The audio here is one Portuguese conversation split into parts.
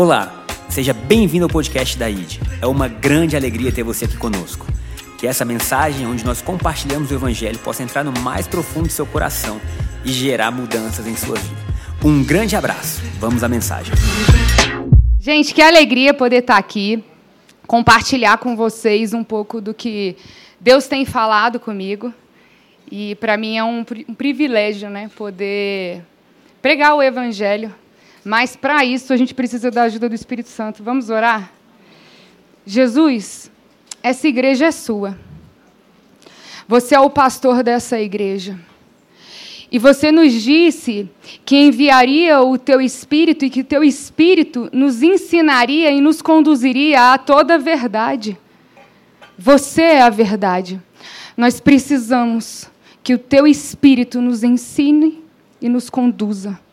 Olá, seja bem-vindo ao podcast da ID. É uma grande alegria ter você aqui conosco. Que essa mensagem, onde nós compartilhamos o Evangelho, possa entrar no mais profundo do seu coração e gerar mudanças em sua vida. Um grande abraço. Vamos à mensagem. Gente, que alegria poder estar aqui, compartilhar com vocês um pouco do que Deus tem falado comigo. E para mim é um, um privilégio, né, poder pregar o Evangelho mas para isso a gente precisa da ajuda do Espírito Santo. Vamos orar? Jesus, essa igreja é sua. Você é o pastor dessa igreja. E você nos disse que enviaria o teu espírito e que teu espírito nos ensinaria e nos conduziria a toda a verdade. Você é a verdade. Nós precisamos que o teu espírito nos ensine e nos conduza.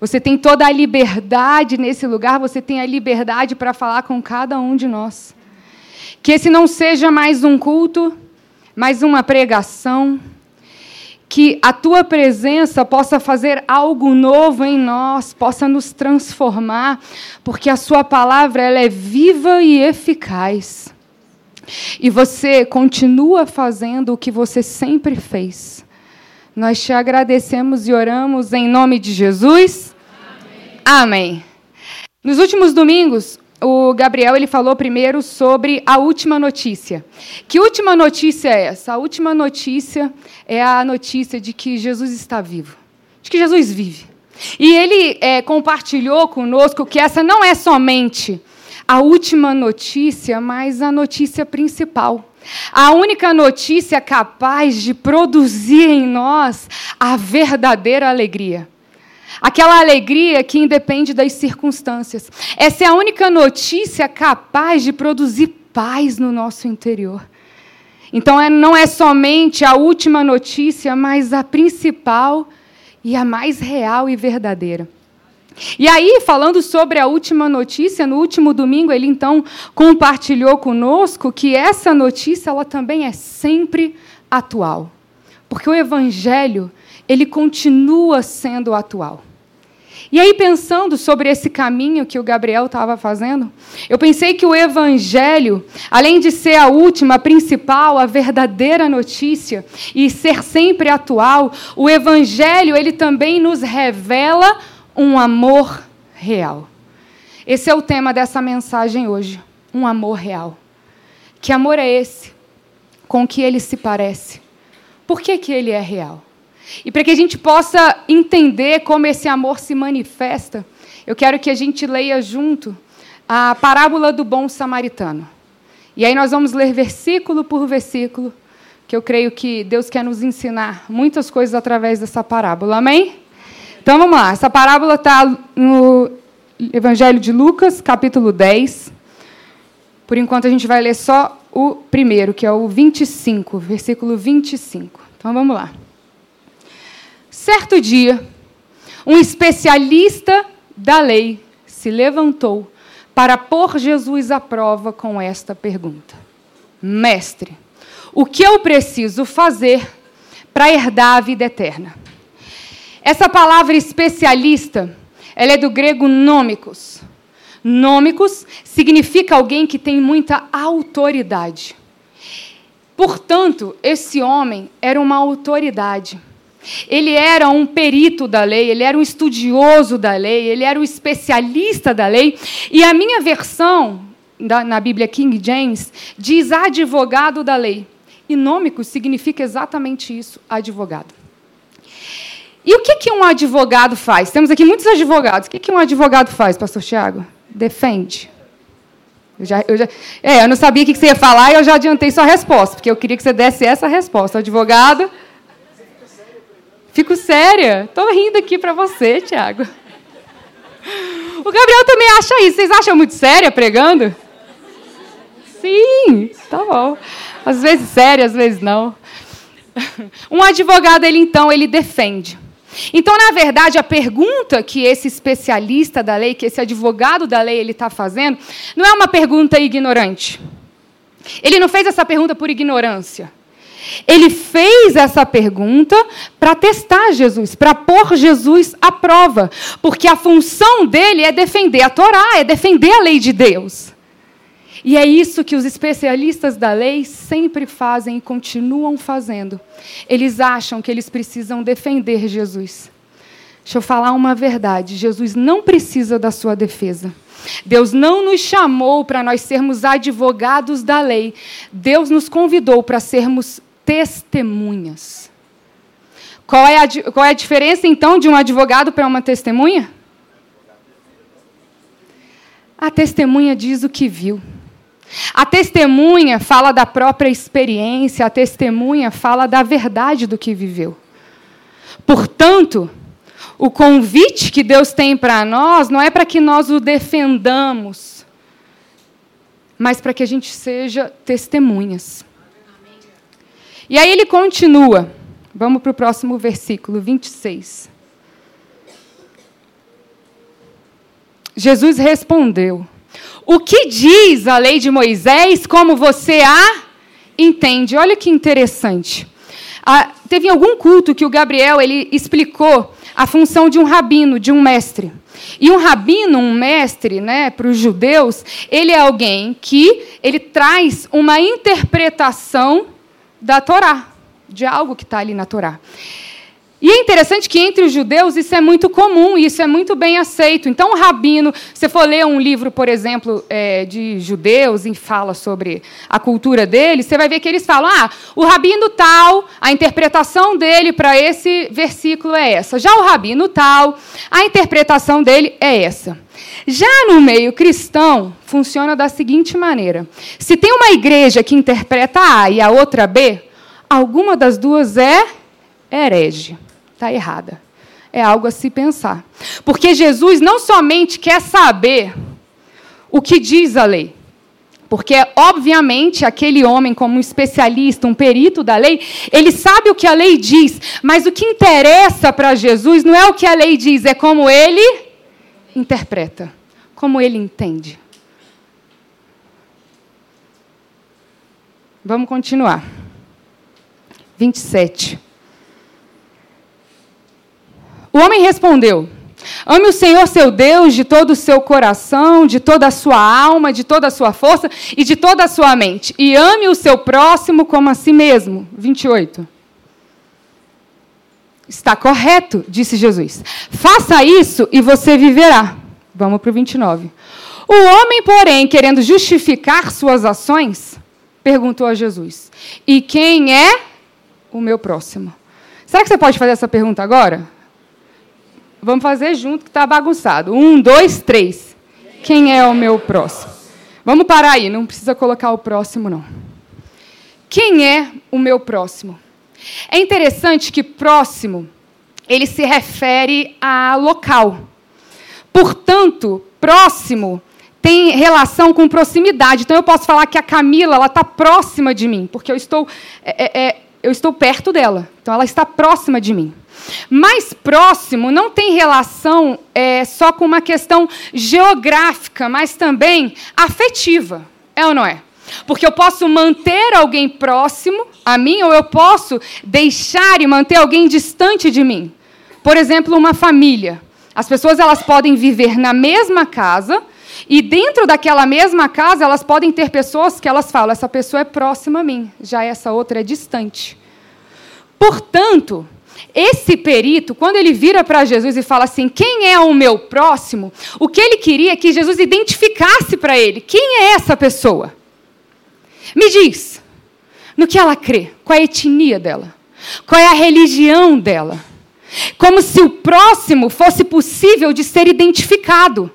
Você tem toda a liberdade nesse lugar, você tem a liberdade para falar com cada um de nós. Que esse não seja mais um culto, mais uma pregação. Que a tua presença possa fazer algo novo em nós, possa nos transformar, porque a sua palavra ela é viva e eficaz. E você continua fazendo o que você sempre fez. Nós te agradecemos e oramos em nome de Jesus. Amém. Nos últimos domingos, o Gabriel ele falou primeiro sobre a última notícia. Que última notícia é essa? A última notícia é a notícia de que Jesus está vivo, de que Jesus vive. E ele é, compartilhou conosco que essa não é somente a última notícia, mas a notícia principal. A única notícia capaz de produzir em nós a verdadeira alegria. Aquela alegria que independe das circunstâncias. Essa é a única notícia capaz de produzir paz no nosso interior. Então, é, não é somente a última notícia, mas a principal e a mais real e verdadeira. E aí, falando sobre a última notícia, no último domingo, ele então compartilhou conosco que essa notícia ela também é sempre atual. Porque o evangelho, ele continua sendo atual. E aí, pensando sobre esse caminho que o Gabriel estava fazendo, eu pensei que o Evangelho, além de ser a última, a principal, a verdadeira notícia, e ser sempre atual, o Evangelho ele também nos revela um amor real. Esse é o tema dessa mensagem hoje. Um amor real. Que amor é esse? Com que ele se parece? Por que, que ele é real? E para que a gente possa entender como esse amor se manifesta, eu quero que a gente leia junto a parábola do bom samaritano. E aí nós vamos ler versículo por versículo, que eu creio que Deus quer nos ensinar muitas coisas através dessa parábola. Amém? Então vamos lá. Essa parábola está no Evangelho de Lucas, capítulo 10. Por enquanto a gente vai ler só o primeiro, que é o 25, versículo 25. Então vamos lá. Certo dia, um especialista da lei se levantou para pôr Jesus à prova com esta pergunta: Mestre, o que eu preciso fazer para herdar a vida eterna? Essa palavra especialista, ela é do grego nômicos. Nômicos significa alguém que tem muita autoridade. Portanto, esse homem era uma autoridade. Ele era um perito da lei, ele era um estudioso da lei, ele era um especialista da lei. E a minha versão, na Bíblia King James, diz advogado da lei. E nômico significa exatamente isso, advogado. E o que, que um advogado faz? Temos aqui muitos advogados. O que, que um advogado faz, pastor Tiago? Defende. Eu, já, eu, já, é, eu não sabia o que você ia falar e eu já adiantei sua resposta, porque eu queria que você desse essa resposta. Advogado. Fico séria. Estou rindo aqui para você, Tiago. O Gabriel também acha isso. Vocês acham muito séria pregando? Sim, tá bom. Às vezes séria, às vezes não. Um advogado, ele então, ele defende. Então, na verdade, a pergunta que esse especialista da lei, que esse advogado da lei, ele está fazendo, não é uma pergunta ignorante. Ele não fez essa pergunta por ignorância. Ele fez essa pergunta para testar Jesus, para pôr Jesus à prova, porque a função dele é defender a Torá, é defender a lei de Deus. E é isso que os especialistas da lei sempre fazem e continuam fazendo. Eles acham que eles precisam defender Jesus. Deixa eu falar uma verdade: Jesus não precisa da sua defesa. Deus não nos chamou para nós sermos advogados da lei. Deus nos convidou para sermos testemunhas. Qual é, a, qual é a diferença, então, de um advogado para uma testemunha? A testemunha diz o que viu. A testemunha fala da própria experiência, a testemunha fala da verdade do que viveu. Portanto, o convite que Deus tem para nós não é para que nós o defendamos, mas para que a gente seja testemunhas. E aí ele continua. Vamos para o próximo versículo, 26. Jesus respondeu: O que diz a lei de Moisés, como você a entende? Olha que interessante. Ah, teve algum culto que o Gabriel ele explicou a função de um rabino, de um mestre. E um rabino, um mestre, né, para os judeus, ele é alguém que ele traz uma interpretação da Torá, de algo que está ali na Torá. E é interessante que entre os judeus isso é muito comum, isso é muito bem aceito. Então, o rabino, se for ler um livro, por exemplo, é, de judeus e fala sobre a cultura deles, você vai ver que eles falam: ah, o rabino tal, a interpretação dele para esse versículo é essa. Já o rabino tal, a interpretação dele é essa. Já no meio cristão, funciona da seguinte maneira: se tem uma igreja que interpreta A e a outra B, alguma das duas é herege está errada. É algo a se pensar. Porque Jesus não somente quer saber o que diz a lei, porque, obviamente, aquele homem, como um especialista, um perito da lei, ele sabe o que a lei diz, mas o que interessa para Jesus não é o que a lei diz, é como ele interpreta, como ele entende. Vamos continuar. 27. O homem respondeu: Ame o Senhor seu Deus de todo o seu coração, de toda a sua alma, de toda a sua força e de toda a sua mente. E ame o seu próximo como a si mesmo. 28. Está correto, disse Jesus. Faça isso e você viverá. Vamos para o 29. O homem, porém, querendo justificar suas ações, perguntou a Jesus: E quem é o meu próximo? Será que você pode fazer essa pergunta agora? Vamos fazer junto que está bagunçado. Um, dois, três. Quem é o meu próximo? Vamos parar aí, não precisa colocar o próximo, não. Quem é o meu próximo? É interessante que próximo ele se refere a local. Portanto, próximo tem relação com proximidade. Então eu posso falar que a Camila ela está próxima de mim, porque eu estou, é, é, é, eu estou perto dela. Então ela está próxima de mim. Mais próximo não tem relação é, só com uma questão geográfica, mas também afetiva. É ou não é? Porque eu posso manter alguém próximo a mim ou eu posso deixar e manter alguém distante de mim. Por exemplo, uma família. As pessoas elas podem viver na mesma casa e dentro daquela mesma casa elas podem ter pessoas que elas falam essa pessoa é próxima a mim, já essa outra é distante. Portanto, esse perito, quando ele vira para Jesus e fala assim: Quem é o meu próximo? O que ele queria é que Jesus identificasse para ele: Quem é essa pessoa? Me diz, no que ela crê, qual é a etnia dela, qual é a religião dela. Como se o próximo fosse possível de ser identificado.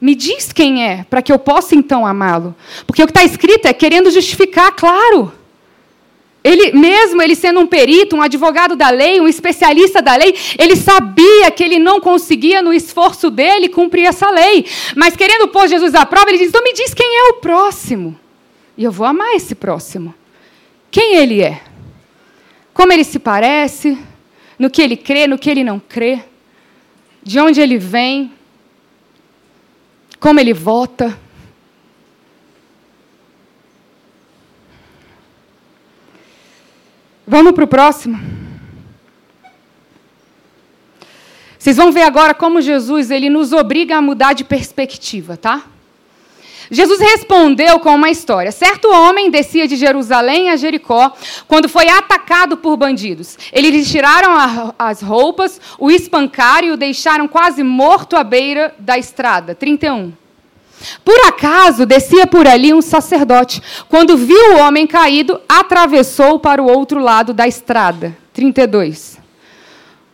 Me diz quem é, para que eu possa então amá-lo. Porque o que está escrito é querendo justificar, claro. Ele mesmo ele sendo um perito, um advogado da lei, um especialista da lei, ele sabia que ele não conseguia no esforço dele cumprir essa lei. Mas querendo pôr Jesus à prova, ele diz: "Então me diz quem é o próximo". E eu vou amar esse próximo. Quem ele é? Como ele se parece? No que ele crê, no que ele não crê? De onde ele vem? Como ele vota? Vamos para o próximo? Vocês vão ver agora como Jesus ele nos obriga a mudar de perspectiva, tá? Jesus respondeu com uma história. Certo homem descia de Jerusalém a Jericó quando foi atacado por bandidos. Eles lhe tiraram a, as roupas, o espancaram e o deixaram quase morto à beira da estrada. 31. Por acaso descia por ali um sacerdote. Quando viu o homem caído, atravessou para o outro lado da estrada. 32.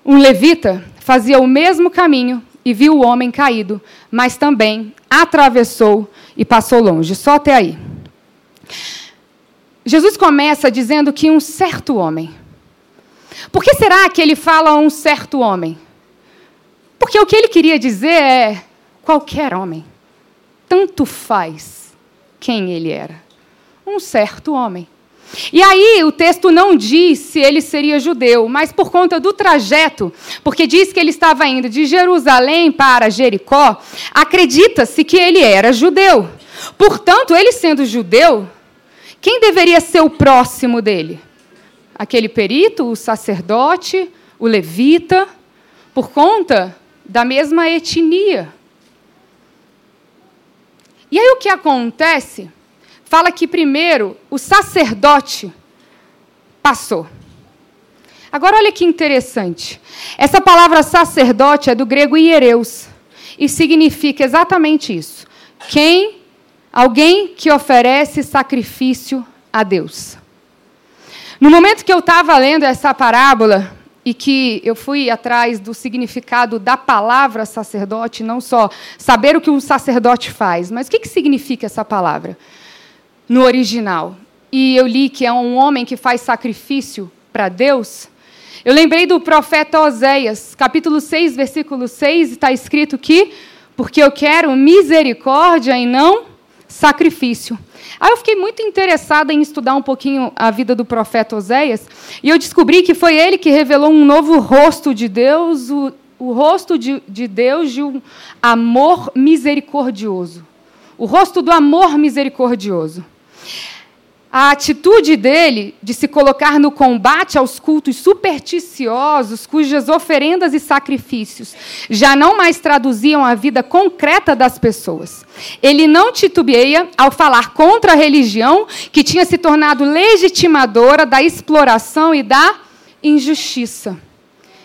Um levita fazia o mesmo caminho e viu o homem caído, mas também atravessou e passou longe. Só até aí. Jesus começa dizendo que um certo homem. Por que será que ele fala um certo homem? Porque o que ele queria dizer é qualquer homem. Tanto faz quem ele era. Um certo homem. E aí o texto não diz se ele seria judeu, mas por conta do trajeto, porque diz que ele estava indo de Jerusalém para Jericó, acredita-se que ele era judeu. Portanto, ele sendo judeu, quem deveria ser o próximo dele? Aquele perito, o sacerdote, o levita, por conta da mesma etnia. E aí o que acontece? Fala que primeiro o sacerdote passou. Agora olha que interessante. Essa palavra sacerdote é do grego hiereus e significa exatamente isso. Quem alguém que oferece sacrifício a Deus. No momento que eu estava lendo essa parábola e que eu fui atrás do significado da palavra sacerdote, não só saber o que um sacerdote faz, mas o que, que significa essa palavra? No original, e eu li que é um homem que faz sacrifício para Deus, eu lembrei do profeta Oséias, capítulo 6, versículo 6, está escrito que, porque eu quero misericórdia e não sacrifício. Aí eu fiquei muito interessada em estudar um pouquinho a vida do profeta Oséias, e eu descobri que foi ele que revelou um novo rosto de Deus, o, o rosto de, de Deus de um amor misericordioso. O rosto do amor misericordioso. A atitude dele de se colocar no combate aos cultos supersticiosos, cujas oferendas e sacrifícios já não mais traduziam a vida concreta das pessoas. Ele não titubeia ao falar contra a religião que tinha se tornado legitimadora da exploração e da injustiça.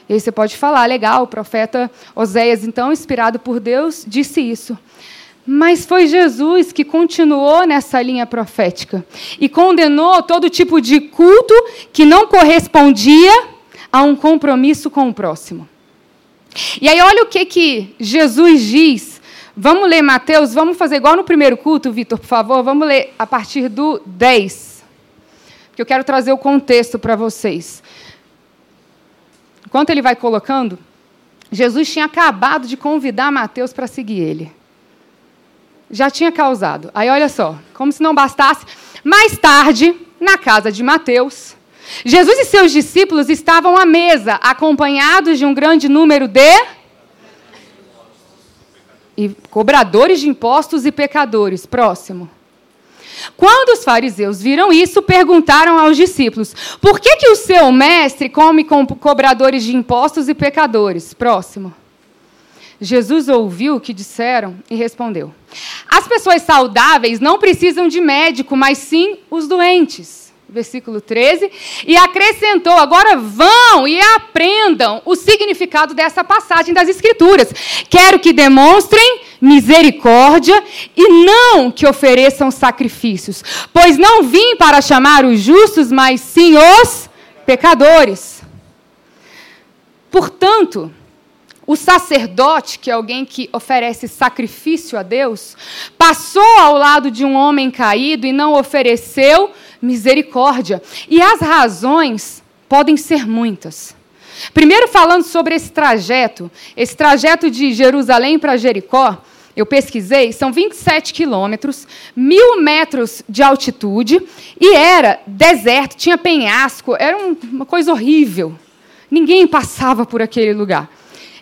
E aí você pode falar, legal, o profeta Oséias, então, inspirado por Deus, disse isso. Mas foi Jesus que continuou nessa linha profética e condenou todo tipo de culto que não correspondia a um compromisso com o próximo. E aí, olha o que, que Jesus diz. Vamos ler Mateus, vamos fazer igual no primeiro culto, Vitor, por favor. Vamos ler a partir do 10. Porque eu quero trazer o contexto para vocês. Enquanto ele vai colocando, Jesus tinha acabado de convidar Mateus para seguir ele já tinha causado. Aí olha só, como se não bastasse, mais tarde, na casa de Mateus, Jesus e seus discípulos estavam à mesa, acompanhados de um grande número de e cobradores de impostos e pecadores. Próximo. Quando os fariseus viram isso, perguntaram aos discípulos: Por que, que o seu mestre come com cobradores de impostos e pecadores? Próximo. Jesus ouviu o que disseram e respondeu: As pessoas saudáveis não precisam de médico, mas sim os doentes. Versículo 13. E acrescentou: Agora vão e aprendam o significado dessa passagem das Escrituras. Quero que demonstrem misericórdia e não que ofereçam sacrifícios, pois não vim para chamar os justos, mas sim os pecadores. Portanto, o sacerdote, que é alguém que oferece sacrifício a Deus, passou ao lado de um homem caído e não ofereceu misericórdia. E as razões podem ser muitas. Primeiro, falando sobre esse trajeto, esse trajeto de Jerusalém para Jericó, eu pesquisei, são 27 quilômetros, mil metros de altitude, e era deserto, tinha penhasco, era uma coisa horrível. Ninguém passava por aquele lugar.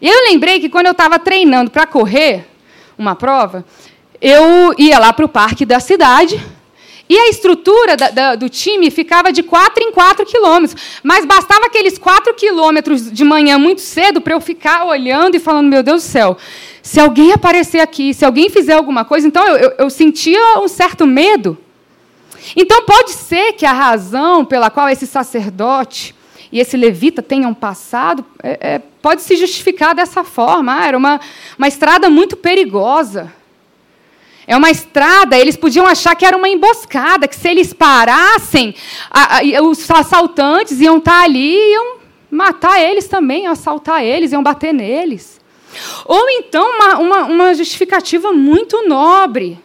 E eu lembrei que quando eu estava treinando para correr uma prova, eu ia lá para o parque da cidade E a estrutura da, da, do time ficava de 4 em 4 quilômetros. Mas bastava aqueles 4 quilômetros de manhã muito cedo para eu ficar olhando e falando: meu Deus do céu, se alguém aparecer aqui, se alguém fizer alguma coisa. Então eu, eu, eu sentia um certo medo. Então pode ser que a razão pela qual esse sacerdote e esse levita tenham passado é, é, pode se justificar dessa forma. Ah, era uma, uma estrada muito perigosa. É uma estrada, eles podiam achar que era uma emboscada, que se eles parassem, a, a, os assaltantes iam estar ali e iam matar eles também, assaltar eles, iam bater neles. Ou então uma, uma, uma justificativa muito nobre,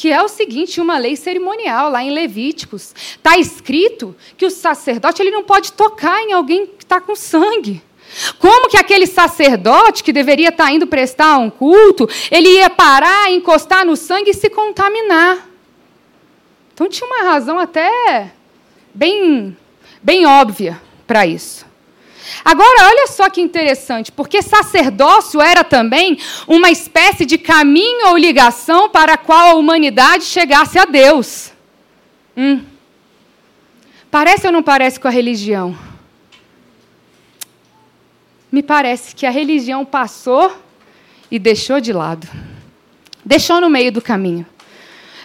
que é o seguinte, uma lei cerimonial, lá em Levíticos, está escrito que o sacerdote ele não pode tocar em alguém que está com sangue. Como que aquele sacerdote que deveria estar indo prestar um culto, ele ia parar, encostar no sangue e se contaminar? Então tinha uma razão até bem, bem óbvia para isso. Agora, olha só que interessante, porque sacerdócio era também uma espécie de caminho ou ligação para a qual a humanidade chegasse a Deus. Hum. Parece ou não parece com a religião? me parece que a religião passou e deixou de lado. Deixou no meio do caminho.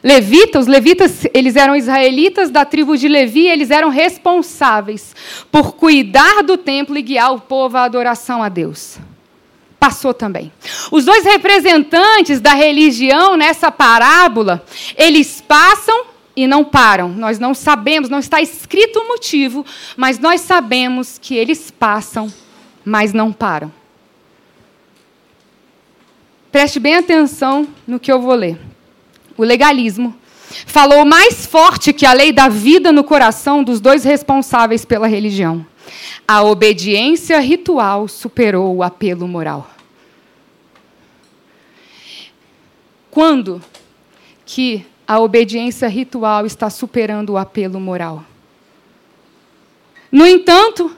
Levita, os levitas, eles eram israelitas da tribo de Levi, eles eram responsáveis por cuidar do templo e guiar o povo à adoração a Deus. Passou também. Os dois representantes da religião nessa parábola, eles passam e não param. Nós não sabemos, não está escrito o motivo, mas nós sabemos que eles passam mas não param. Preste bem atenção no que eu vou ler. O legalismo falou mais forte que a lei da vida no coração dos dois responsáveis pela religião. A obediência ritual superou o apelo moral. Quando que a obediência ritual está superando o apelo moral? No entanto,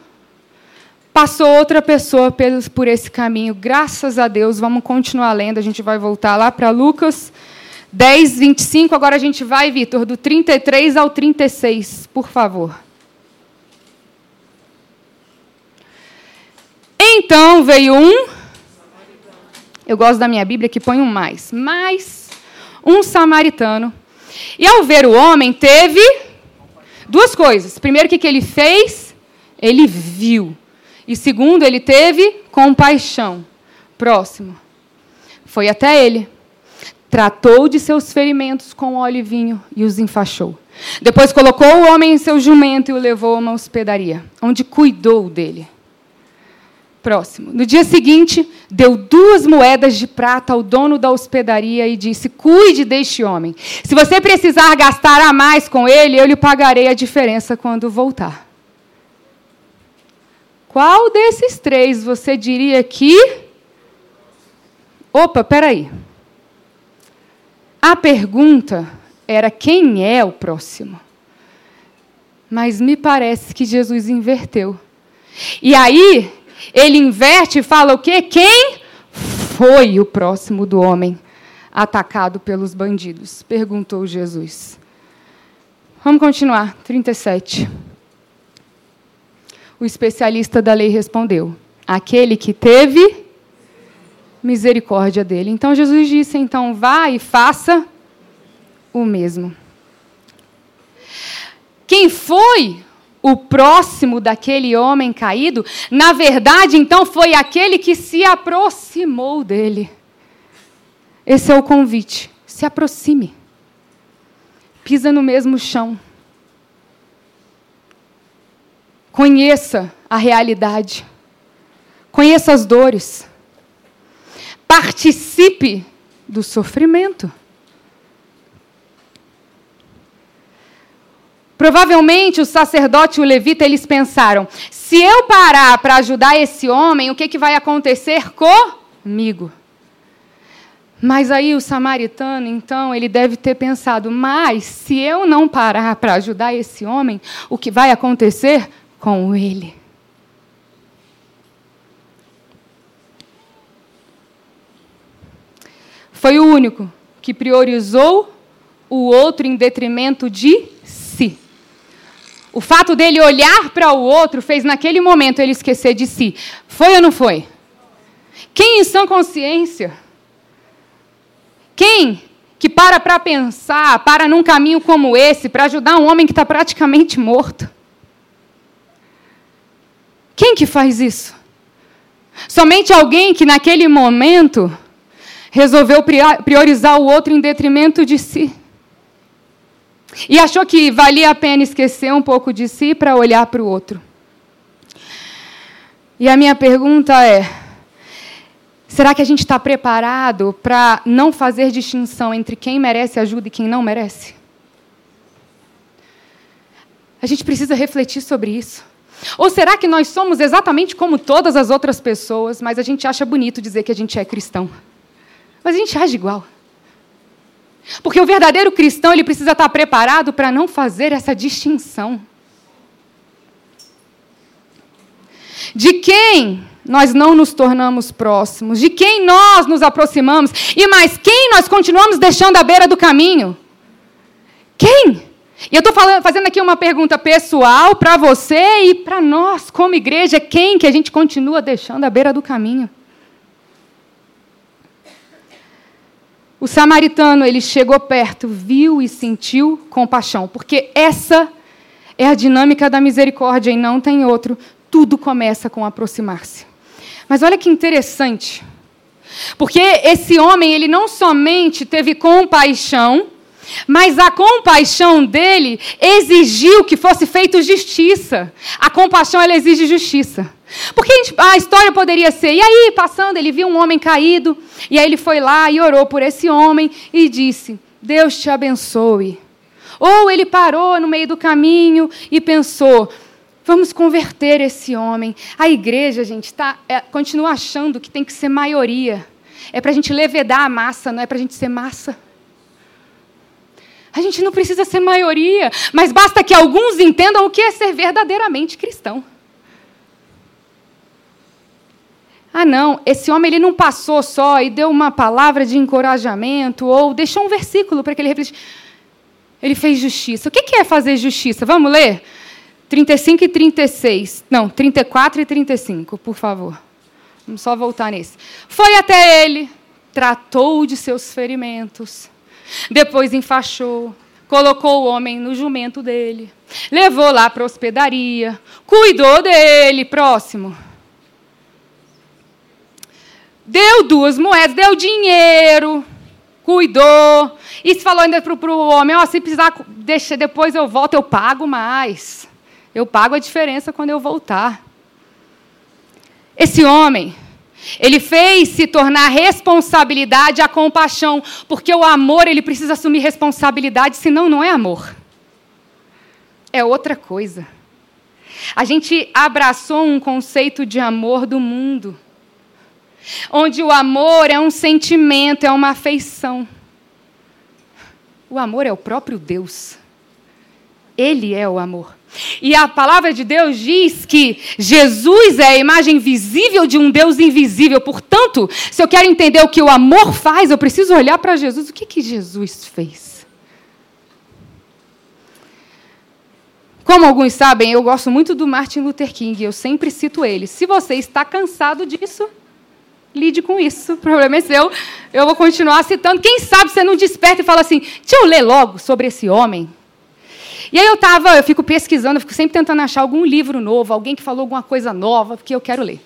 Passou outra pessoa por esse caminho. Graças a Deus, vamos continuar lendo. A gente vai voltar lá para Lucas 10, 25. Agora a gente vai, Vitor, do 33 ao 36, por favor. Então veio um. Eu gosto da minha Bíblia que põe um mais. Mais um samaritano. E ao ver o homem, teve duas coisas. Primeiro, o que ele fez? Ele viu. E segundo, ele teve compaixão. Próximo. Foi até ele. Tratou de seus ferimentos com óleo e vinho e os enfaixou. Depois colocou o homem em seu jumento e o levou a uma hospedaria, onde cuidou dele. Próximo. No dia seguinte, deu duas moedas de prata ao dono da hospedaria e disse: Cuide deste homem. Se você precisar gastar a mais com ele, eu lhe pagarei a diferença quando voltar. Qual desses três você diria que. Opa, peraí. A pergunta era quem é o próximo. Mas me parece que Jesus inverteu. E aí, ele inverte e fala o quê? Quem foi o próximo do homem atacado pelos bandidos? Perguntou Jesus. Vamos continuar. 37. O especialista da lei respondeu: Aquele que teve misericórdia dele. Então Jesus disse: Então vá e faça o mesmo. Quem foi o próximo daquele homem caído, na verdade, então foi aquele que se aproximou dele. Esse é o convite. Se aproxime. Pisa no mesmo chão. Conheça a realidade. Conheça as dores. Participe do sofrimento. Provavelmente o sacerdote e o levita eles pensaram: se eu parar para ajudar esse homem, o que, que vai acontecer comigo? Mas aí o samaritano, então, ele deve ter pensado: mas se eu não parar para ajudar esse homem, o que vai acontecer com Ele. Foi o único que priorizou o outro em detrimento de si. O fato dele olhar para o outro fez naquele momento ele esquecer de si. Foi ou não foi? Quem em sã consciência? Quem que para para pensar, para num caminho como esse, para ajudar um homem que está praticamente morto? Quem que faz isso? Somente alguém que naquele momento resolveu priorizar o outro em detrimento de si. E achou que valia a pena esquecer um pouco de si para olhar para o outro. E a minha pergunta é: será que a gente está preparado para não fazer distinção entre quem merece ajuda e quem não merece? A gente precisa refletir sobre isso. Ou será que nós somos exatamente como todas as outras pessoas, mas a gente acha bonito dizer que a gente é cristão? Mas a gente age igual. Porque o verdadeiro cristão ele precisa estar preparado para não fazer essa distinção. De quem nós não nos tornamos próximos, de quem nós nos aproximamos, e mais, quem nós continuamos deixando à beira do caminho? Quem? E eu estou fazendo aqui uma pergunta pessoal para você e para nós, como igreja, quem que a gente continua deixando à beira do caminho? O samaritano, ele chegou perto, viu e sentiu compaixão, porque essa é a dinâmica da misericórdia e não tem outro. Tudo começa com aproximar-se. Mas olha que interessante. Porque esse homem, ele não somente teve compaixão, mas a compaixão dele exigiu que fosse feita justiça. A compaixão, ela exige justiça. Porque a história poderia ser, e aí, passando, ele viu um homem caído, e aí ele foi lá e orou por esse homem e disse: Deus te abençoe. Ou ele parou no meio do caminho e pensou: vamos converter esse homem. A igreja, gente, tá, é, continua achando que tem que ser maioria. É para a gente levedar a massa, não é para a gente ser massa. A gente não precisa ser maioria, mas basta que alguns entendam o que é ser verdadeiramente cristão. Ah, não, esse homem ele não passou só e deu uma palavra de encorajamento ou deixou um versículo para que ele refletisse. Ele fez justiça. O que é fazer justiça? Vamos ler? 35 e 36. Não, 34 e 35, por favor. Vamos só voltar nesse. Foi até ele, tratou de seus ferimentos, depois enfaixou, colocou o homem no jumento dele, levou lá para a hospedaria, cuidou dele. Próximo deu duas moedas, deu dinheiro, cuidou. E falou ainda para o homem: oh, se precisar, deixa, depois eu volto, eu pago mais. Eu pago a diferença quando eu voltar. Esse homem, ele fez se tornar responsabilidade a compaixão, porque o amor ele precisa assumir responsabilidade, senão não é amor. É outra coisa. A gente abraçou um conceito de amor do mundo onde o amor é um sentimento, é uma afeição. O amor é o próprio Deus. Ele é o amor. E a palavra de Deus diz que Jesus é a imagem visível de um Deus invisível. Portanto, se eu quero entender o que o amor faz, eu preciso olhar para Jesus. O que, que Jesus fez? Como alguns sabem, eu gosto muito do Martin Luther King, eu sempre cito ele. Se você está cansado disso, lide com isso, o problema é seu. Eu vou continuar citando. Quem sabe você não desperta e fala assim: deixa eu ler logo sobre esse homem. E aí eu estava, eu fico pesquisando, eu fico sempre tentando achar algum livro novo, alguém que falou alguma coisa nova, porque eu quero ler.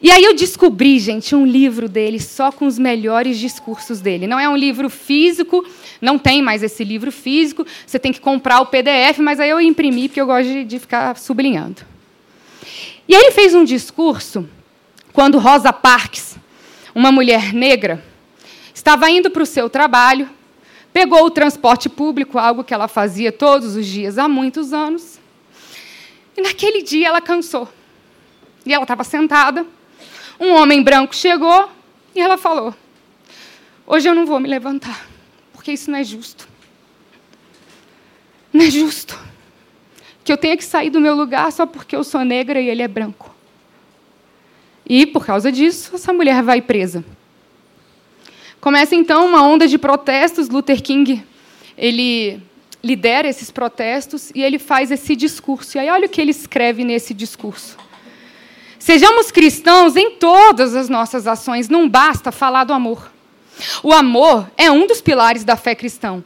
E aí eu descobri, gente, um livro dele só com os melhores discursos dele. Não é um livro físico, não tem mais esse livro físico, você tem que comprar o PDF, mas aí eu imprimi, porque eu gosto de, de ficar sublinhando. E aí ele fez um discurso quando Rosa Parks, uma mulher negra, estava indo para o seu trabalho, pegou o transporte público, algo que ela fazia todos os dias há muitos anos, e naquele dia ela cansou. E ela estava sentada, um homem branco chegou e ela falou: Hoje eu não vou me levantar, porque isso não é justo. Não é justo que eu tenha que sair do meu lugar só porque eu sou negra e ele é branco. E, por causa disso, essa mulher vai presa. Começa então uma onda de protestos. Luther King ele lidera esses protestos e ele faz esse discurso. E aí olha o que ele escreve nesse discurso. Sejamos cristãos em todas as nossas ações, não basta falar do amor. O amor é um dos pilares da fé cristã.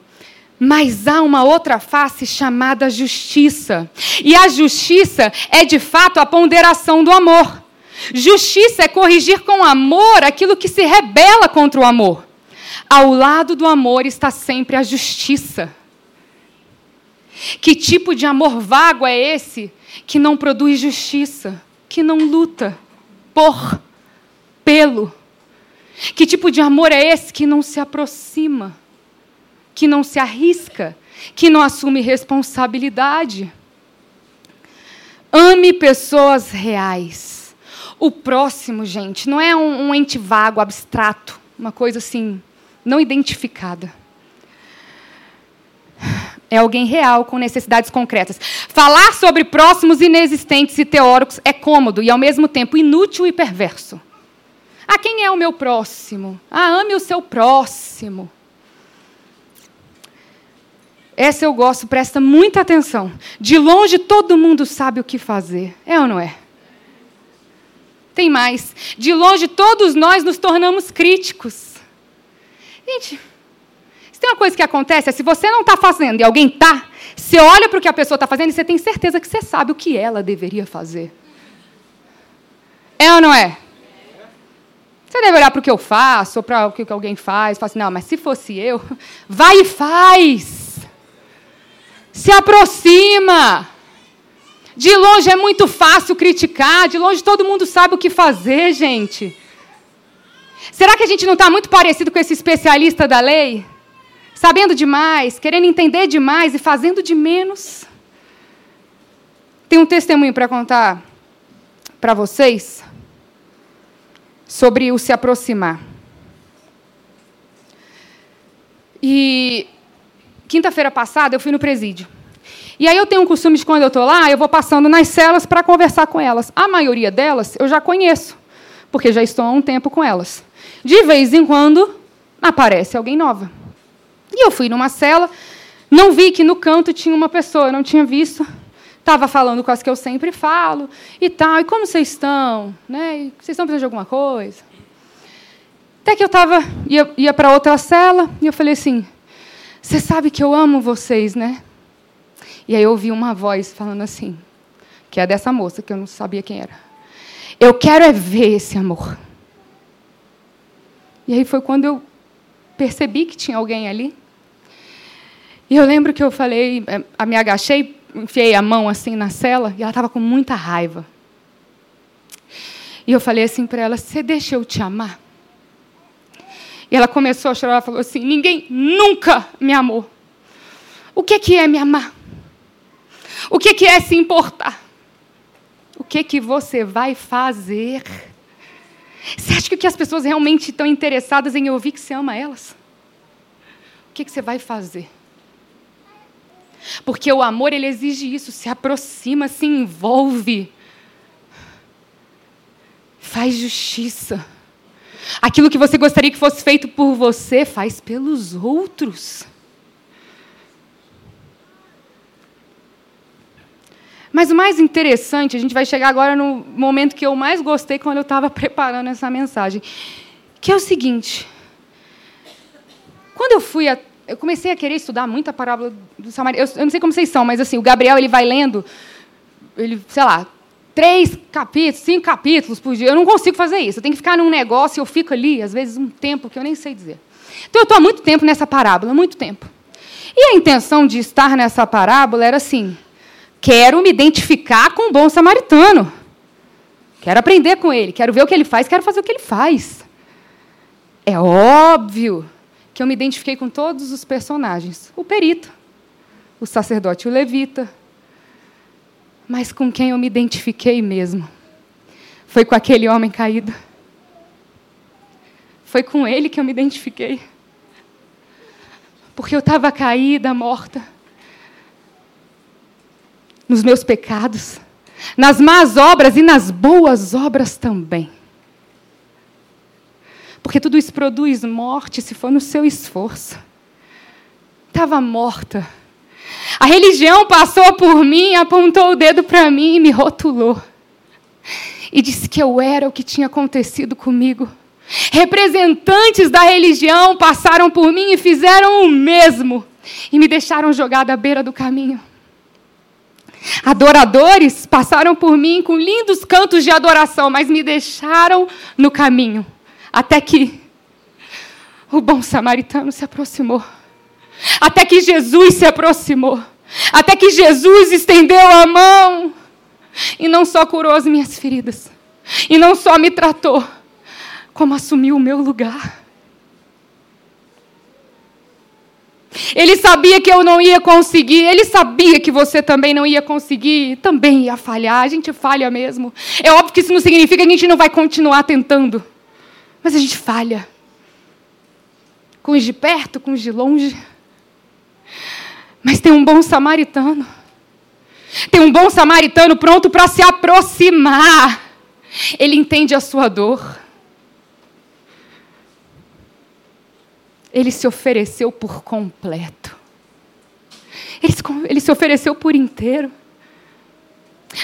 Mas há uma outra face chamada justiça. E a justiça é, de fato, a ponderação do amor. Justiça é corrigir com amor aquilo que se rebela contra o amor. Ao lado do amor está sempre a justiça. Que tipo de amor vago é esse que não produz justiça, que não luta por, pelo? Que tipo de amor é esse que não se aproxima, que não se arrisca, que não assume responsabilidade? Ame pessoas reais. O próximo, gente, não é um, um ente vago, abstrato, uma coisa assim, não identificada é alguém real, com necessidades concretas. Falar sobre próximos inexistentes e teóricos é cômodo e, ao mesmo tempo, inútil e perverso. Ah, quem é o meu próximo? Ah, ame o seu próximo. Essa eu gosto, presta muita atenção. De longe todo mundo sabe o que fazer. É ou não é? Tem mais. De longe todos nós nos tornamos críticos. Gente, se tem uma coisa que acontece, é se você não está fazendo e alguém está, você olha para o que a pessoa está fazendo e você tem certeza que você sabe o que ela deveria fazer. É ou não é? Você deve olhar para o que eu faço, ou para o que alguém faz, falar assim, não, mas se fosse eu, vai e faz. Se aproxima. De longe é muito fácil criticar, de longe todo mundo sabe o que fazer, gente. Será que a gente não está muito parecido com esse especialista da lei? sabendo demais, querendo entender demais e fazendo de menos. Tem um testemunho para contar para vocês sobre o se aproximar. E quinta-feira passada eu fui no presídio. E aí eu tenho um costume de quando eu estou lá, eu vou passando nas celas para conversar com elas. A maioria delas eu já conheço, porque já estou há um tempo com elas. De vez em quando aparece alguém nova. E eu fui numa cela, não vi que no canto tinha uma pessoa, não tinha visto. Estava falando com as que eu sempre falo e tal. E como vocês estão? Né? Vocês estão precisando de alguma coisa? Até que eu tava, ia, ia para outra cela e eu falei assim: Você sabe que eu amo vocês, né? E aí eu ouvi uma voz falando assim, que é dessa moça, que eu não sabia quem era. Eu quero é ver esse amor. E aí foi quando eu percebi que tinha alguém ali. E eu lembro que eu falei, é, me agachei, enfiei a mão assim na cela e ela estava com muita raiva. E eu falei assim para ela: Você deixa eu te amar? E ela começou a chorar, ela falou assim: Ninguém nunca me amou. O que, que é me amar? O que, que é se importar? O que, que você vai fazer? Você acha que as pessoas realmente estão interessadas em ouvir que você ama elas? O que, que você vai fazer? Porque o amor, ele exige isso, se aproxima, se envolve. Faz justiça. Aquilo que você gostaria que fosse feito por você, faz pelos outros. Mas o mais interessante, a gente vai chegar agora no momento que eu mais gostei quando eu estava preparando essa mensagem, que é o seguinte: quando eu fui a, eu comecei a querer estudar muito a parábola do samaritano. Eu, eu, não sei como vocês são, mas assim, o Gabriel ele vai lendo, ele, sei lá, três capítulos, cinco capítulos por dia. Eu não consigo fazer isso. Eu tenho que ficar num negócio e eu fico ali, às vezes, um tempo que eu nem sei dizer. Então, eu estou há muito tempo nessa parábola, muito tempo. E a intenção de estar nessa parábola era assim: quero me identificar com o bom samaritano. Quero aprender com ele, quero ver o que ele faz, quero fazer o que ele faz. É óbvio que eu me identifiquei com todos os personagens. O perito, o sacerdote, o levita. Mas com quem eu me identifiquei mesmo foi com aquele homem caído. Foi com ele que eu me identifiquei. Porque eu estava caída, morta. Nos meus pecados, nas más obras e nas boas obras também. Porque tudo isso produz morte se for no seu esforço. estava morta. A religião passou por mim, apontou o dedo para mim e me rotulou. E disse que eu era o que tinha acontecido comigo. Representantes da religião passaram por mim e fizeram o mesmo. E me deixaram jogada à beira do caminho. Adoradores passaram por mim com lindos cantos de adoração, mas me deixaram no caminho. Até que o bom samaritano se aproximou. Até que Jesus se aproximou. Até que Jesus estendeu a mão. E não só curou as minhas feridas. E não só me tratou. Como assumiu o meu lugar. Ele sabia que eu não ia conseguir, ele sabia que você também não ia conseguir, também ia falhar, a gente falha mesmo. É óbvio que isso não significa que a gente não vai continuar tentando, mas a gente falha. Com os de perto, com os de longe. Mas tem um bom samaritano. Tem um bom samaritano pronto para se aproximar. Ele entende a sua dor. Ele se ofereceu por completo. Ele se, ele se ofereceu por inteiro.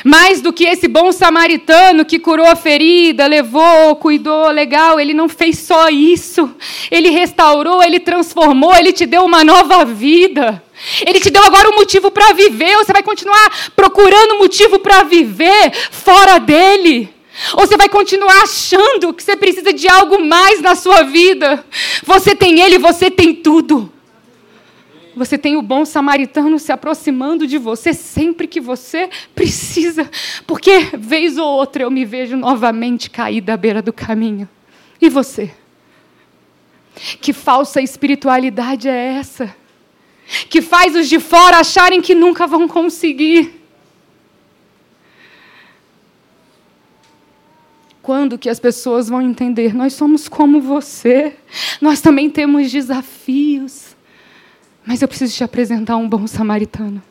Mais do que esse bom samaritano que curou a ferida, levou, cuidou, legal, ele não fez só isso. Ele restaurou, ele transformou, ele te deu uma nova vida. Ele te deu agora um motivo para viver. Você vai continuar procurando motivo para viver fora dele? Ou você vai continuar achando que você precisa de algo mais na sua vida? Você tem ele, você tem tudo. Você tem o bom samaritano se aproximando de você sempre que você precisa. Porque, vez ou outra, eu me vejo novamente caída à beira do caminho. E você? Que falsa espiritualidade é essa? Que faz os de fora acharem que nunca vão conseguir. Quando que as pessoas vão entender? Nós somos como você. Nós também temos desafios. Mas eu preciso te apresentar um bom samaritano.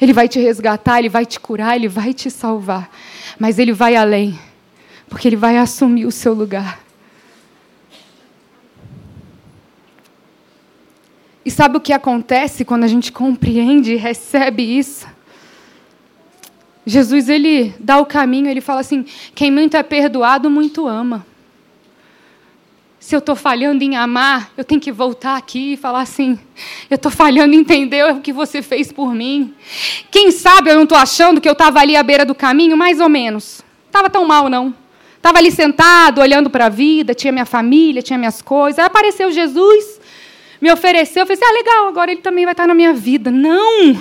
Ele vai te resgatar, ele vai te curar, ele vai te salvar. Mas ele vai além, porque ele vai assumir o seu lugar. E sabe o que acontece quando a gente compreende e recebe isso? Jesus ele dá o caminho, ele fala assim: quem muito é perdoado, muito ama se eu estou falhando em amar, eu tenho que voltar aqui e falar assim: eu estou falhando em entender o que você fez por mim. Quem sabe eu não estou achando que eu estava ali à beira do caminho, mais ou menos. Estava tão mal, não. Estava ali sentado, olhando para a vida, tinha minha família, tinha minhas coisas. Aí apareceu Jesus, me ofereceu, eu falei assim: ah, legal, agora ele também vai estar na minha vida. Não!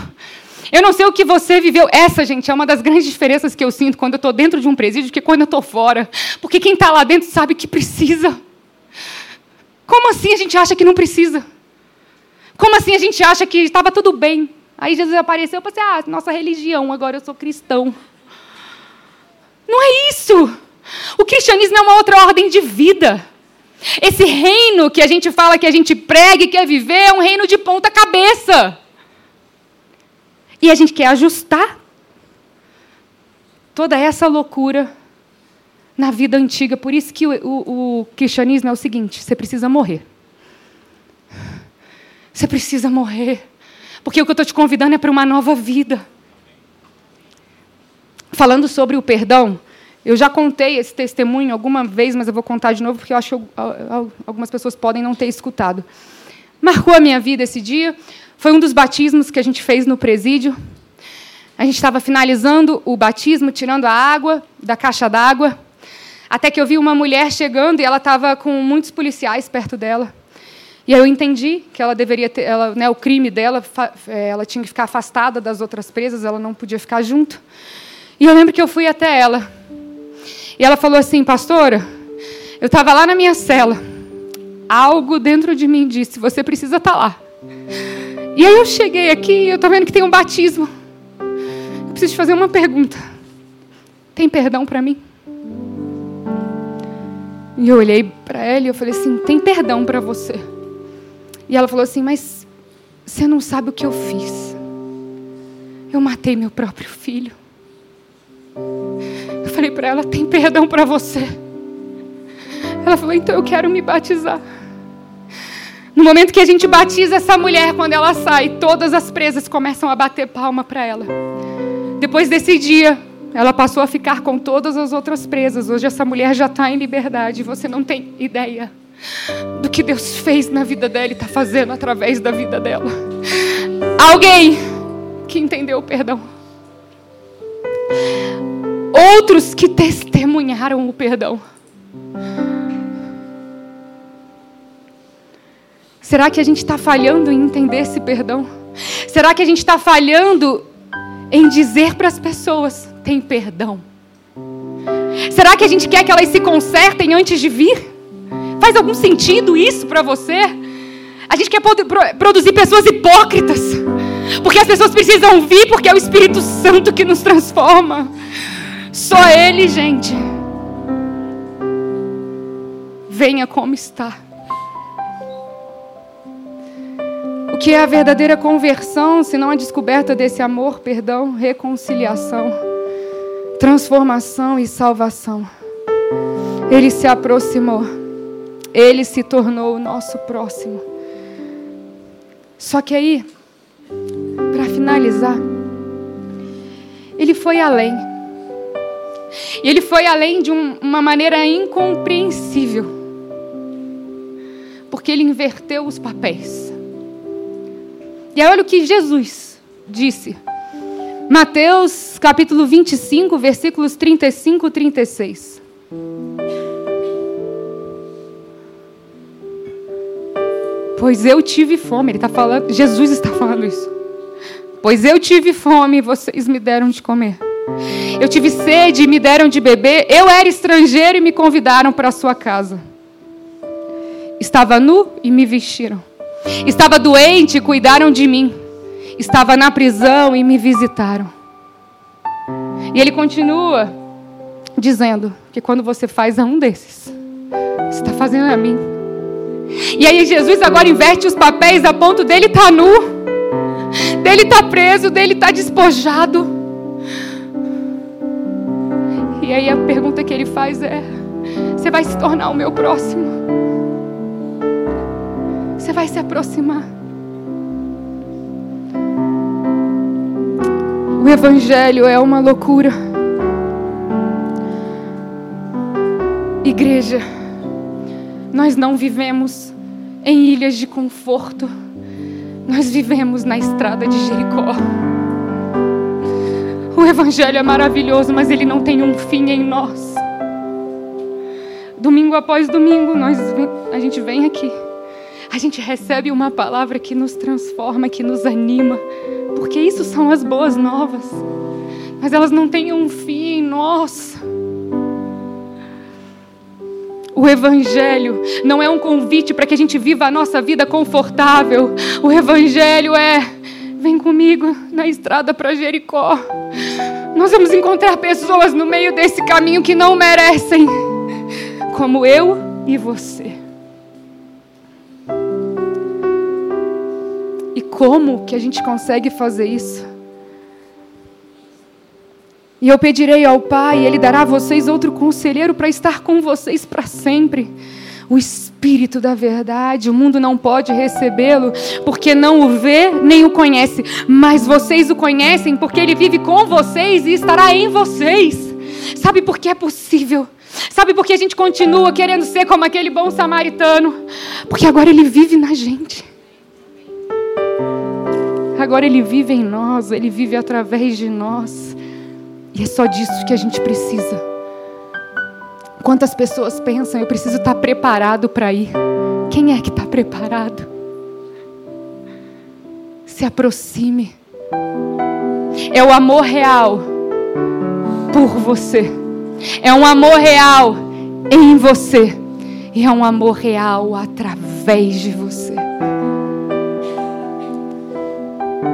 Eu não sei o que você viveu. Essa, gente, é uma das grandes diferenças que eu sinto quando eu estou dentro de um presídio que quando eu estou fora. Porque quem está lá dentro sabe que precisa. Como assim a gente acha que não precisa? Como assim a gente acha que estava tudo bem? Aí Jesus apareceu e pensei, ah, nossa religião, agora eu sou cristão. Não é isso. O cristianismo é uma outra ordem de vida. Esse reino que a gente fala que a gente prega e quer viver é um reino de ponta cabeça. E a gente quer ajustar toda essa loucura na vida antiga. Por isso que o, o, o cristianismo é o seguinte: você precisa morrer. Você precisa morrer. Porque o que eu estou te convidando é para uma nova vida. Falando sobre o perdão, eu já contei esse testemunho alguma vez, mas eu vou contar de novo porque eu acho que algumas pessoas podem não ter escutado. Marcou a minha vida esse dia. Foi um dos batismos que a gente fez no presídio. A gente estava finalizando o batismo, tirando a água da caixa d'água. Até que eu vi uma mulher chegando e ela estava com muitos policiais perto dela. E aí eu entendi que ela deveria ter, ela, né, o crime dela, é, ela tinha que ficar afastada das outras presas, ela não podia ficar junto. E eu lembro que eu fui até ela. E ela falou assim, pastora, eu estava lá na minha cela. Algo dentro de mim disse, você precisa estar tá lá. E aí eu cheguei aqui e eu estou vendo que tem um batismo. Eu preciso te fazer uma pergunta. Tem perdão para mim? E eu olhei para ela e eu falei assim: tem perdão para você. E ela falou assim: mas você não sabe o que eu fiz. Eu matei meu próprio filho. Eu falei para ela: tem perdão para você. Ela falou: então eu quero me batizar. No momento que a gente batiza essa mulher, quando ela sai, todas as presas começam a bater palma para ela. Depois desse dia, ela passou a ficar com todas as outras presas. Hoje essa mulher já está em liberdade. Você não tem ideia do que Deus fez na vida dela e está fazendo através da vida dela. Alguém que entendeu o perdão. Outros que testemunharam o perdão. Será que a gente está falhando em entender esse perdão? Será que a gente está falhando em dizer para as pessoas: tem perdão? Será que a gente quer que elas se consertem antes de vir? Faz algum sentido isso para você? A gente quer produzir pessoas hipócritas, porque as pessoas precisam vir, porque é o Espírito Santo que nos transforma. Só Ele, gente. Venha como está. O que é a verdadeira conversão, se não a descoberta desse amor, perdão, reconciliação, transformação e salvação? Ele se aproximou, ele se tornou o nosso próximo. Só que aí, para finalizar, ele foi além. E ele foi além de um, uma maneira incompreensível. Porque ele inverteu os papéis. E olha o que Jesus disse. Mateus capítulo 25, versículos 35 e 36. Pois eu tive fome, ele está falando, Jesus está falando isso. Pois eu tive fome e vocês me deram de comer. Eu tive sede e me deram de beber. Eu era estrangeiro e me convidaram para a sua casa. Estava nu e me vestiram. Estava doente e cuidaram de mim. Estava na prisão e me visitaram. E ele continua dizendo que quando você faz a um desses, você está fazendo a mim. E aí Jesus agora inverte os papéis a ponto dele estar tá nu, dele estar tá preso, dele estar tá despojado. E aí a pergunta que ele faz é: Você vai se tornar o meu próximo? Você vai se aproximar. O Evangelho é uma loucura. Igreja, nós não vivemos em ilhas de conforto, nós vivemos na estrada de Jericó. O Evangelho é maravilhoso, mas ele não tem um fim em nós. Domingo após domingo, nós, a gente vem aqui a gente recebe uma palavra que nos transforma, que nos anima, porque isso são as boas novas, mas elas não têm um fim em nós. O Evangelho não é um convite para que a gente viva a nossa vida confortável. O Evangelho é: vem comigo na estrada para Jericó. Nós vamos encontrar pessoas no meio desse caminho que não merecem, como eu e você. Como que a gente consegue fazer isso? E eu pedirei ao Pai, Ele dará a vocês outro conselheiro para estar com vocês para sempre. O Espírito da Verdade, o mundo não pode recebê-lo, porque não o vê nem o conhece, mas vocês o conhecem, porque Ele vive com vocês e estará em vocês. Sabe por que é possível? Sabe por que a gente continua querendo ser como aquele bom samaritano? Porque agora Ele vive na gente. Agora Ele vive em nós, Ele vive através de nós. E é só disso que a gente precisa. Quantas pessoas pensam, eu preciso estar preparado para ir? Quem é que está preparado? Se aproxime. É o amor real por você. É um amor real em você. E é um amor real através de você.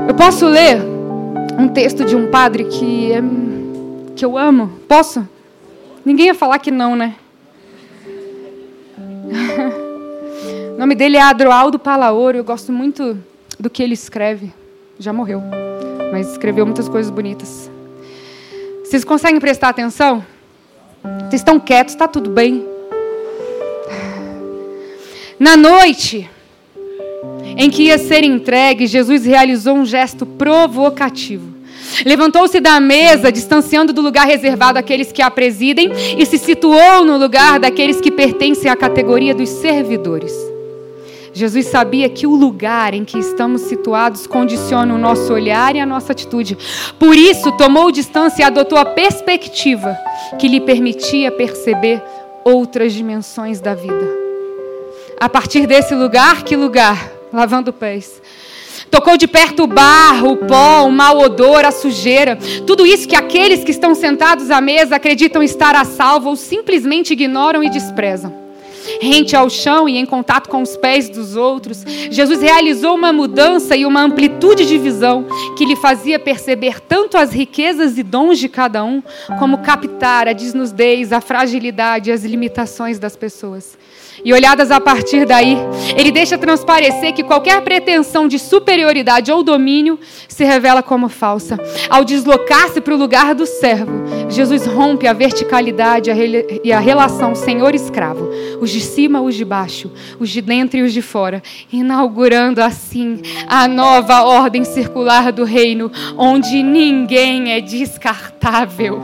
Eu posso ler um texto de um padre que, é, que eu amo? Posso? Ninguém ia falar que não, né? o nome dele é Adroaldo Palaoro. Eu gosto muito do que ele escreve. Já morreu, mas escreveu muitas coisas bonitas. Vocês conseguem prestar atenção? Vocês estão quietos, está tudo bem. Na noite em que ia ser entregue, Jesus realizou um gesto provocativo. Levantou-se da mesa, distanciando do lugar reservado àqueles que a presidem, e se situou no lugar daqueles que pertencem à categoria dos servidores. Jesus sabia que o lugar em que estamos situados condiciona o nosso olhar e a nossa atitude. Por isso, tomou distância e adotou a perspectiva que lhe permitia perceber outras dimensões da vida. A partir desse lugar, que lugar? Lavando pés. Tocou de perto o barro, o pó, o mau odor, a sujeira. Tudo isso que aqueles que estão sentados à mesa acreditam estar a salvo ou simplesmente ignoram e desprezam rente ao chão e em contato com os pés dos outros, Jesus realizou uma mudança e uma amplitude de visão que lhe fazia perceber tanto as riquezas e dons de cada um, como captar a desnudez, a fragilidade e as limitações das pessoas. E olhadas a partir daí, ele deixa transparecer que qualquer pretensão de superioridade ou domínio se revela como falsa. Ao deslocar-se para o lugar do servo, Jesus rompe a verticalidade e a relação senhor-escravo, os de cima, os de baixo, os de dentro e os de fora, inaugurando assim a nova ordem circular do reino, onde ninguém é descartável.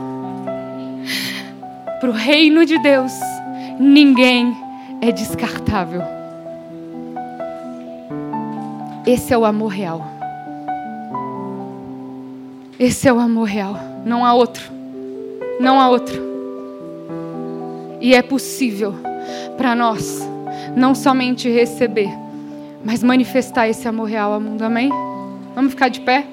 Para o reino de Deus, ninguém é é descartável. Esse é o amor real. Esse é o amor real. Não há outro. Não há outro. E é possível para nós não somente receber, mas manifestar esse amor real ao mundo. Amém? Vamos ficar de pé?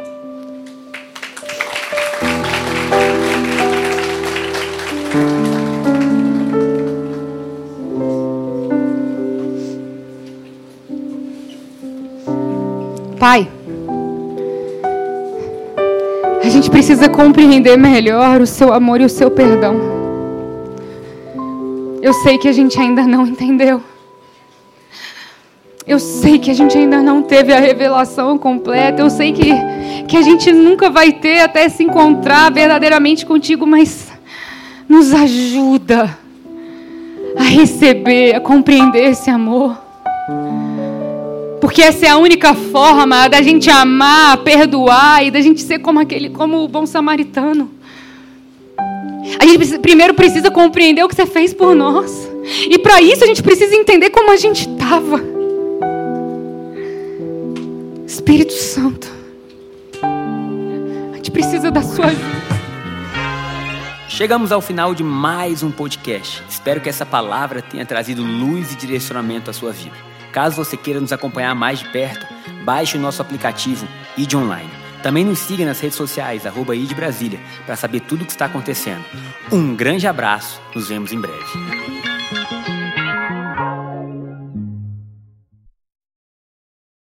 Pai, a gente precisa compreender melhor o seu amor e o seu perdão. Eu sei que a gente ainda não entendeu. Eu sei que a gente ainda não teve a revelação completa. Eu sei que, que a gente nunca vai ter até se encontrar verdadeiramente contigo, mas nos ajuda a receber, a compreender esse amor. Porque essa é a única forma da gente amar, perdoar e da gente ser como aquele, como o bom samaritano. A gente primeiro precisa compreender o que você fez por nós. E para isso a gente precisa entender como a gente estava. Espírito Santo. A gente precisa da sua ajuda. Chegamos ao final de mais um podcast. Espero que essa palavra tenha trazido luz e direcionamento à sua vida. Caso você queira nos acompanhar mais de perto, baixe o nosso aplicativo ID Online. Também nos siga nas redes sociais, arroba ID Brasília, para saber tudo o que está acontecendo. Um grande abraço, nos vemos em breve.